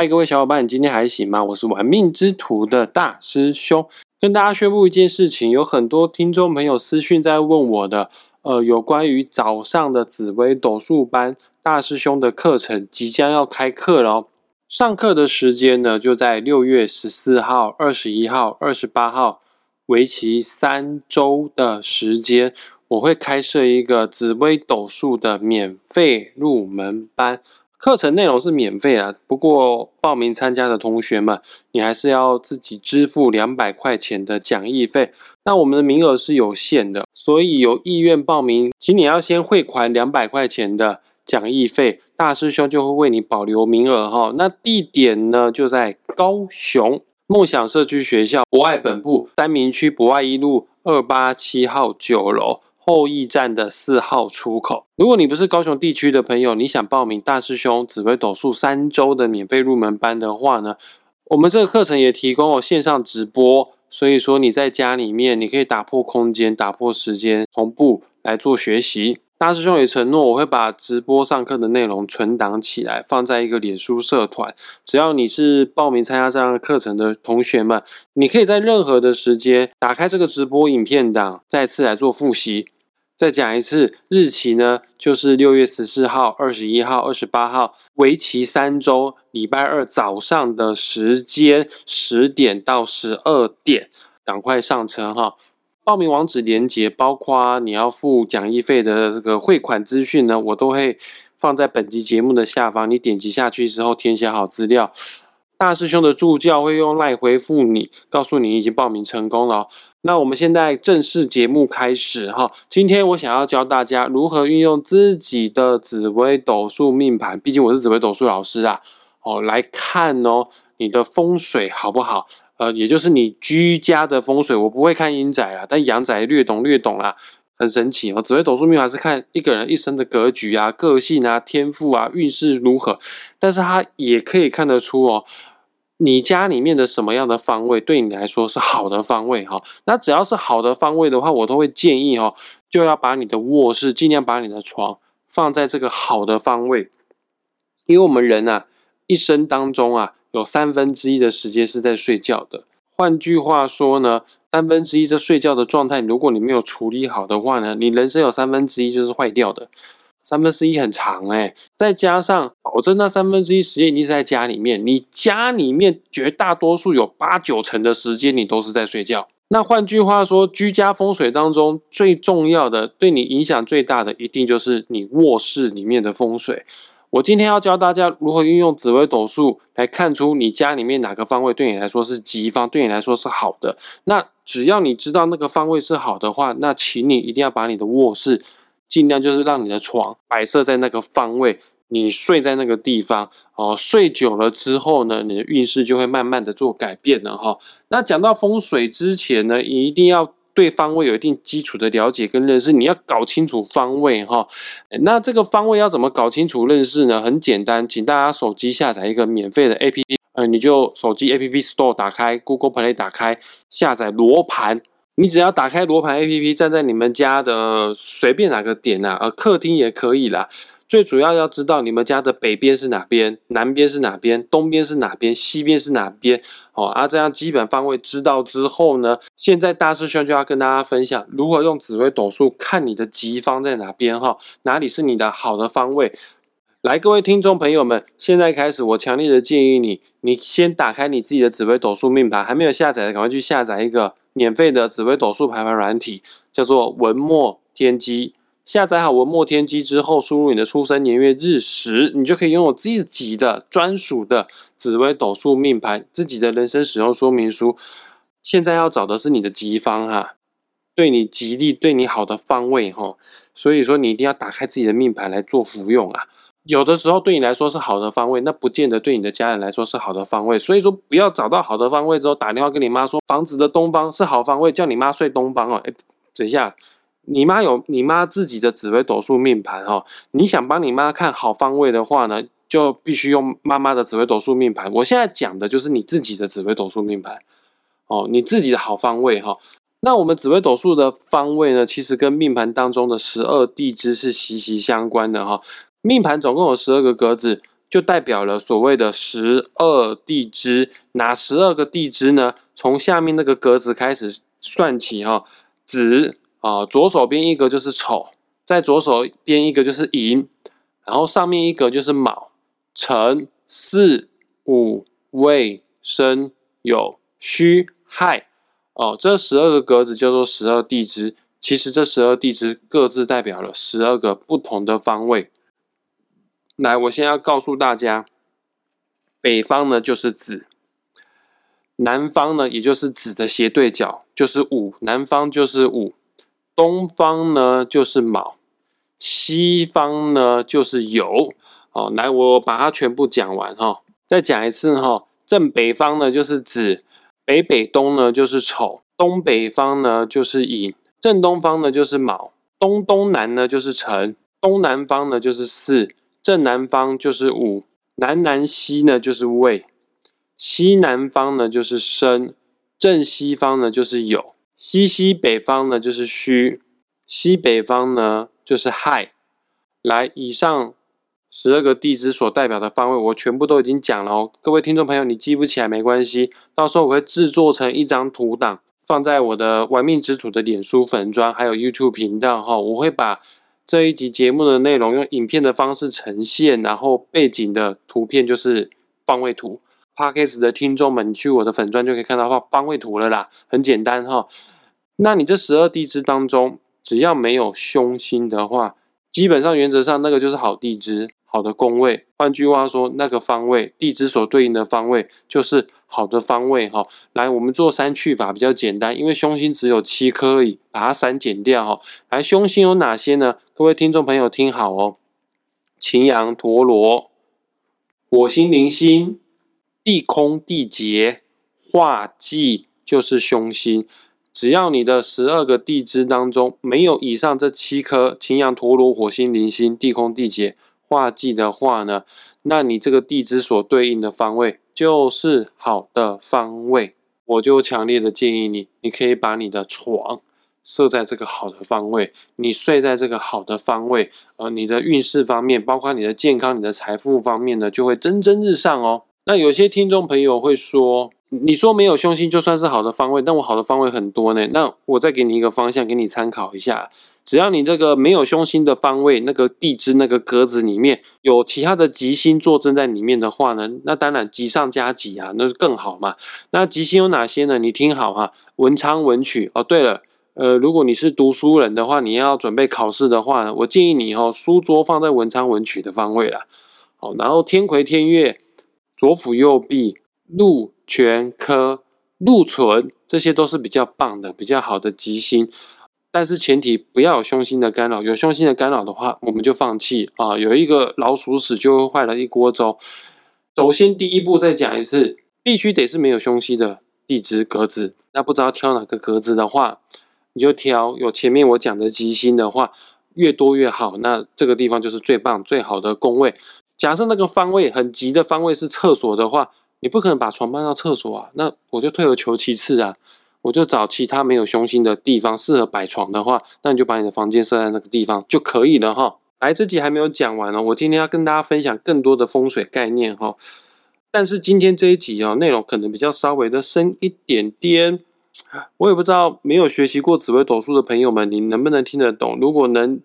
嗨，各位小伙伴，你今天还行吗？我是玩命之徒的大师兄，跟大家宣布一件事情，有很多听众朋友私讯在问我的，呃，有关于早上的紫薇斗数班大师兄的课程即将要开课了。上课的时间呢，就在六月十四号、二十一号、二十八号，为期三周的时间，我会开设一个紫微斗数的免费入门班。课程内容是免费啊，不过报名参加的同学们，你还是要自己支付两百块钱的讲义费。那我们的名额是有限的，所以有意愿报名，请你要先汇款两百块钱的讲义费，大师兄就会为你保留名额哈。那地点呢，就在高雄梦想社区学校博爱本部三明区博爱一路二八七号九楼。后驿站的四号出口。如果你不是高雄地区的朋友，你想报名大师兄紫微斗数三周的免费入门班的话呢，我们这个课程也提供了线上直播，所以说你在家里面，你可以打破空间、打破时间，同步来做学习。大师兄也承诺，我会把直播上课的内容存档起来，放在一个脸书社团。只要你是报名参加这样的课程的同学们，你可以在任何的时间打开这个直播影片档，再次来做复习。再讲一次，日期呢，就是六月十四号、二十一号、二十八号，为期三周，礼拜二早上的时间十点到十二点，赶快上车哈！报名网址连接，包括你要付讲义费的这个汇款资讯呢，我都会放在本集节目的下方，你点击下去之后填写好资料。大师兄的助教会用赖回复你，告诉你已经报名成功了。那我们现在正式节目开始哈。今天我想要教大家如何运用自己的紫微斗数命盘，毕竟我是紫微斗数老师啊。哦，来看哦，你的风水好不好？呃，也就是你居家的风水，我不会看阴宅啦，但阳宅略懂略懂啦，很神奇哦。紫微斗数命盘是看一个人一生的格局啊、个性啊、天赋啊、运势如何，但是它也可以看得出哦。你家里面的什么样的方位对你来说是好的方位哈？那只要是好的方位的话，我都会建议哈，就要把你的卧室尽量把你的床放在这个好的方位，因为我们人啊一生当中啊有三分之一的时间是在睡觉的。换句话说呢，三分之一在睡觉的状态，如果你没有处理好的话呢，你人生有三分之一就是坏掉的。三分之一很长哎，再加上保证那三分之一时间一定是在家里面，你家里面绝大多数有八九成的时间你都是在睡觉。那换句话说，居家风水当中最重要的、对你影响最大的，一定就是你卧室里面的风水。我今天要教大家如何运用紫微斗数来看出你家里面哪个方位对你来说是吉方，对你来说是好的。那只要你知道那个方位是好的话，那请你一定要把你的卧室。尽量就是让你的床摆设在那个方位，你睡在那个地方哦。睡久了之后呢，你的运势就会慢慢的做改变了哈。那讲到风水之前呢，一定要对方位有一定基础的了解跟认识，你要搞清楚方位哈。那这个方位要怎么搞清楚认识呢？很简单，请大家手机下载一个免费的 APP，呃，你就手机 APP Store 打开，Google Play 打开，下载罗盘。你只要打开罗盘 A P P，站在你们家的随便哪个点啊，呃，客厅也可以啦。最主要要知道你们家的北边是哪边，南边是哪边，东边是哪边，西边是哪边。哦，啊，这样基本方位知道之后呢，现在大师兄就要跟大家分享如何用紫微斗数看你的吉方在哪边哈，哪里是你的好的方位。来，各位听众朋友们，现在开始，我强烈的建议你，你先打开你自己的紫微斗数命盘，还没有下载的，赶快去下载一个免费的紫微斗数排盘软体，叫做文墨天机。下载好文墨天机之后，输入你的出生年月日时，你就可以拥有自己的专属的紫微斗数命盘，自己的人生使用说明书。现在要找的是你的吉方哈，对你吉利、对你好的方位哈，所以说你一定要打开自己的命盘来做服用啊。有的时候对你来说是好的方位，那不见得对你的家人来说是好的方位。所以说，不要找到好的方位之后打电话跟你妈说房子的东方是好方位，叫你妈睡东方哦。哎，等一下，你妈有你妈自己的紫微斗数命盘哈。你想帮你妈看好方位的话呢，就必须用妈妈的紫微斗数命盘。我现在讲的就是你自己的紫微斗数命盘哦，你自己的好方位哈。那我们紫微斗数的方位呢，其实跟命盘当中的十二地支是息息相关的哈。命盘总共有十二个格子，就代表了所谓的十二地支。哪十二个地支呢？从下面那个格子开始算起哈。子啊，左手边一个就是丑，在左手边一个就是寅，然后上面一个就是卯、辰、巳、午、未、申、酉、戌、亥。哦，这十二个格子叫做十二地支。其实这十二地支各自代表了十二个不同的方位。来，我先要告诉大家，北方呢就是子，南方呢也就是子的斜对角就是午，南方就是午，东方呢就是卯，西方呢就是酉。好，来我把它全部讲完哈，再讲一次哈，正北方呢就是子，北北东呢就是丑，东北方呢就是寅。正东方呢就是卯，东东南呢就是辰，东南方呢就是巳，正南方就是午，南南西呢就是未，西南方呢就是申，正西方呢就是酉，西西北方呢就是戌，西北方呢就是亥。来，以上十二个地支所代表的方位，我全部都已经讲了哦。各位听众朋友，你记不起来没关系，到时候我会制作成一张图档。放在我的玩命之徒的脸书粉砖，还有 YouTube 频道哈，我会把这一集节目的内容用影片的方式呈现，然后背景的图片就是方位图。Podcast 的听众们，去我的粉砖就可以看到画方位图了啦，很简单哈。那你这十二地支当中，只要没有凶星的话，基本上原则上那个就是好地支。好的宫位，换句话说，那个方位地支所对应的方位就是好的方位哈。来，我们做三去法比较简单，因为凶星只有七颗而已，把它删减掉哈。来，凶星有哪些呢？各位听众朋友听好哦：擎羊、陀罗、火星、铃星、地空、地劫、化忌，就是凶星。只要你的十二个地支当中没有以上这七颗擎羊、陀罗、火星、铃星、地空、地劫。化忌的话呢，那你这个地支所对应的方位就是好的方位。我就强烈的建议你，你可以把你的床设在这个好的方位，你睡在这个好的方位，呃，你的运势方面，包括你的健康、你的财富方面呢，就会蒸蒸日上哦。那有些听众朋友会说，你说没有凶星就算是好的方位，但我好的方位很多呢。那我再给你一个方向，给你参考一下。只要你这个没有凶星的方位，那个地支那个格子里面有其他的吉星坐镇在里面的话呢，那当然吉上加吉啊，那是更好嘛。那吉星有哪些呢？你听好哈，文昌文曲哦。对了，呃，如果你是读书人的话，你要准备考试的话，我建议你哈，书桌放在文昌文曲的方位啦。好，然后天魁天月、左辅右弼、禄全科、禄存，这些都是比较棒的、比较好的吉星。但是前提不要有凶星的干扰，有凶星的干扰的话，我们就放弃啊！有一个老鼠屎就会坏了一锅粥。首先第一步再讲一次，必须得是没有凶星的地支格子。那不知道挑哪个格子的话，你就挑有前面我讲的吉星的话，越多越好。那这个地方就是最棒最好的宫位。假设那个方位很急的方位是厕所的话，你不可能把床搬到厕所啊，那我就退而求其次啊。我就找其他没有凶星的地方，适合摆床的话，那你就把你的房间设在那个地方就可以了哈。来，这集还没有讲完哦，我今天要跟大家分享更多的风水概念哈。但是今天这一集哦，内容可能比较稍微的深一点点，我也不知道没有学习过紫微斗数的朋友们，你能不能听得懂？如果能。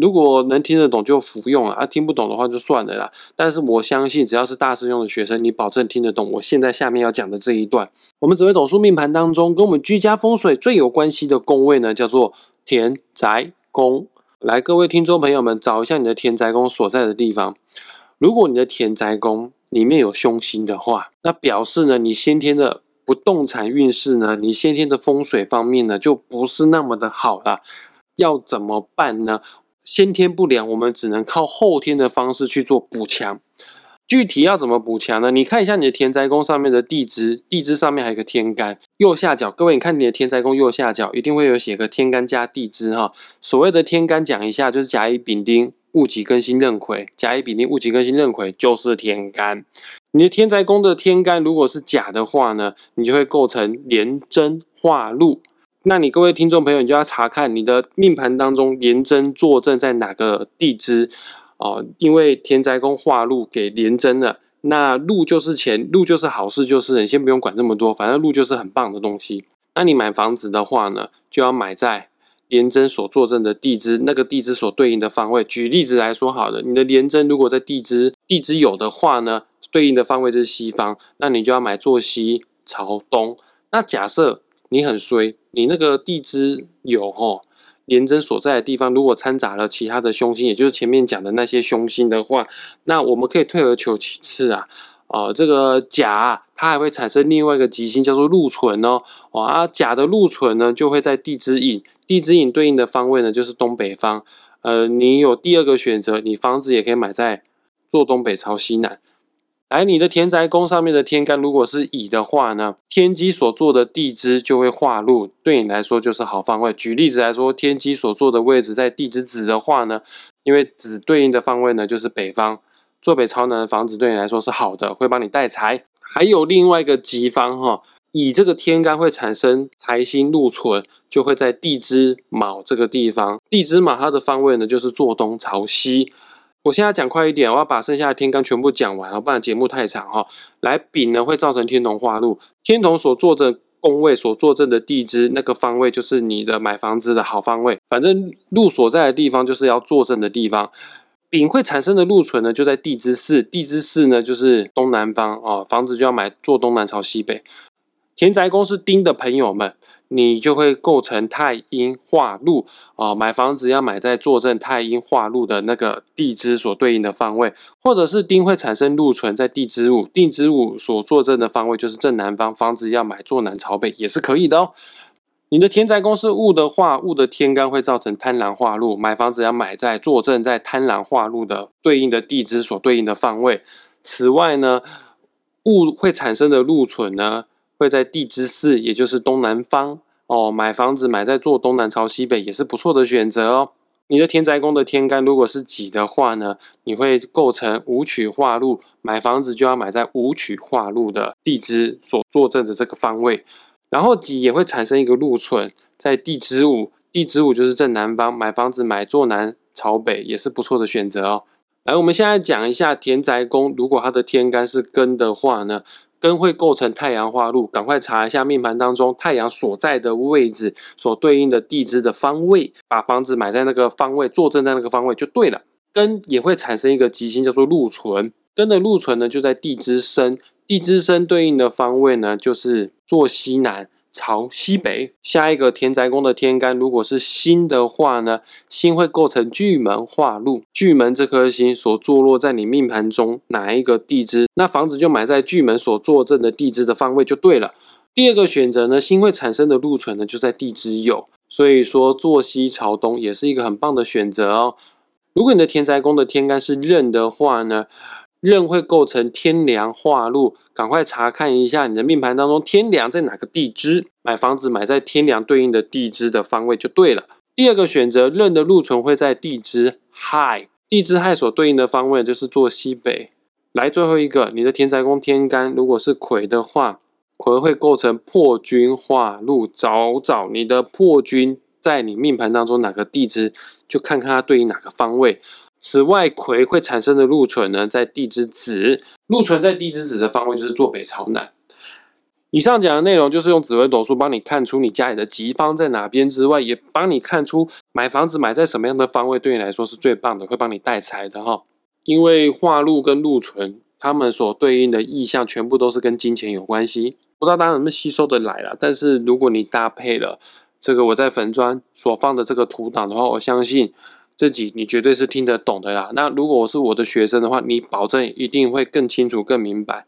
如果能听得懂就服用啊，听不懂的话就算了啦。但是我相信，只要是大师兄的学生，你保证听得懂我现在下面要讲的这一段。我们紫微斗数命盘当中，跟我们居家风水最有关系的宫位呢，叫做田宅宫。来，各位听众朋友们，找一下你的田宅宫所在的地方。如果你的田宅宫里面有凶星的话，那表示呢，你先天的不动产运势呢，你先天的风水方面呢，就不是那么的好了。要怎么办呢？先天不良，我们只能靠后天的方式去做补强。具体要怎么补强呢？你看一下你的田宅宫上面的地支，地支上面还有个天干，右下角。各位，你看你的天宅宫右下角一定会有写个天干加地支哈。所谓的天干讲一下，就是甲乙丙丁戊己庚辛壬癸。甲乙丙丁戊己庚辛壬癸就是天干。你的天宅宫的天干如果是甲的话呢，你就会构成廉贞化禄。那你各位听众朋友，你就要查看你的命盘当中廉贞坐镇在哪个地支，哦，因为田宅宫化禄给廉贞了，那禄就是钱，禄就是好事，就是你先不用管这么多，反正禄就是很棒的东西。那你买房子的话呢，就要买在廉贞所坐镇的地支，那个地支所对应的方位。举例子来说，好的，你的廉贞如果在地支地支有的话呢，对应的方位就是西方，那你就要买坐西朝东。那假设你很衰，你那个地支有吼廉贞所在的地方，如果掺杂了其他的凶星，也就是前面讲的那些凶星的话，那我们可以退而求其次啊。哦，这个甲它还会产生另外一个吉星，叫做禄存哦。哦啊，甲的禄存呢，就会在地支引，地支引对应的方位呢，就是东北方。呃，你有第二个选择，你房子也可以买在坐东北朝西南。来，你的田宅宫上面的天干如果是乙的话呢，天机所做的地支就会化禄，对你来说就是好方位。举例子来说，天机所做的位置在地支子的话呢，因为子对应的方位呢就是北方。坐北朝南的房子对你来说是好的，会帮你带财。还有另外一个吉方哈，乙这个天干会产生财星禄存，就会在地支卯这个地方。地支卯它的方位呢，就是坐东朝西。我现在讲快一点，我要把剩下的天干全部讲完，不然节目太长哈。来，丙呢会造成天同化禄，天同所坐镇宫位所坐镇的地支那个方位，就是你的买房子的好方位。反正禄所在的地方，就是要坐镇的地方。丙会产生的禄存呢，就在地支四，地支四呢就是东南方哦，房子就要买坐东南朝西北。田宅宫是丁的朋友们，你就会构成太阴化禄哦，买房子要买在坐镇太阴化禄的那个地支所对应的方位，或者是丁会产生禄存在地支五，地支五所坐镇的方位就是正南方，房子要买坐南朝北也是可以的哦。你的田宅宫是戊的话，戊的天干会造成贪狼化禄，买房子要买在坐镇在贪狼化禄的对应的地支所对应的方位。此外呢，戊会产生的禄存呢，会在地支四，也就是东南方哦。买房子买在坐东南朝西北也是不错的选择哦。你的田宅宫的天干如果是己的话呢，你会构成五曲化禄，买房子就要买在五曲化禄的地支所坐镇的这个方位。然后己也会产生一个禄存，在地支午，地支午就是正南方，买房子买坐南朝北也是不错的选择哦。来，我们现在讲一下田宅宫，如果它的天干是庚的话呢，根会构成太阳化禄，赶快查一下命盘当中太阳所在的位置所对应的地支的方位，把房子买在那个方位，坐正在那个方位就对了。根也会产生一个吉星，叫做禄存，根的禄存呢就在地支申。地支申对应的方位呢，就是坐西南朝西北。下一个田宅宫的天干，如果是辛的话呢，辛会构成巨门化禄。巨门这颗星所坐落在你命盘中哪一个地支，那房子就买在巨门所坐镇的地支的方位就对了。第二个选择呢，辛会产生的禄存呢，就在地支酉，所以说坐西朝东也是一个很棒的选择哦。如果你的田宅宫的天干是壬的话呢？任会构成天梁化禄，赶快查看一下你的命盘当中天梁在哪个地支，买房子买在天梁对应的地支的方位就对了。第二个选择，任的禄存会在地支亥，地支亥所对应的方位就是坐西北。来最后一个，你的田宅宫天干如果是癸的话，癸会构成破军化禄，找找你的破军在你命盘当中哪个地支，就看看它对应哪个方位。此外，葵会产生的禄存呢，在地支子，禄存在地支子的方位就是坐北朝南。以上讲的内容就是用紫微斗数帮你看出你家里的吉方在哪边之外，也帮你看出买房子买在什么样的方位对你来说是最棒的，会帮你带财的哈。因为化禄跟禄存，他们所对应的意象全部都是跟金钱有关系，不知道大家能不能吸收的来了。但是如果你搭配了这个我在粉砖所放的这个图档的话，我相信。自己你绝对是听得懂的啦。那如果我是我的学生的话，你保证一定会更清楚、更明白。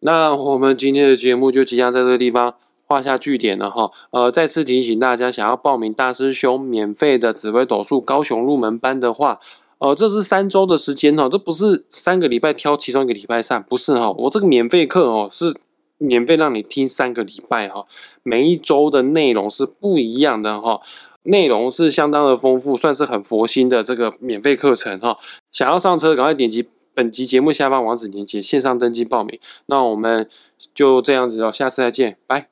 那我们今天的节目就即将在这个地方画下句点了哈。呃，再次提醒大家，想要报名大师兄免费的紫微斗数高雄入门班的话，呃，这是三周的时间哈，这不是三个礼拜挑其中一个礼拜上，不是哈。我这个免费课哦，是免费让你听三个礼拜哈，每一周的内容是不一样的哈。内容是相当的丰富，算是很佛心的这个免费课程哈。想要上车，赶快点击本集节目下方网址链接，线上登记报名。那我们就这样子哦，下次再见，拜。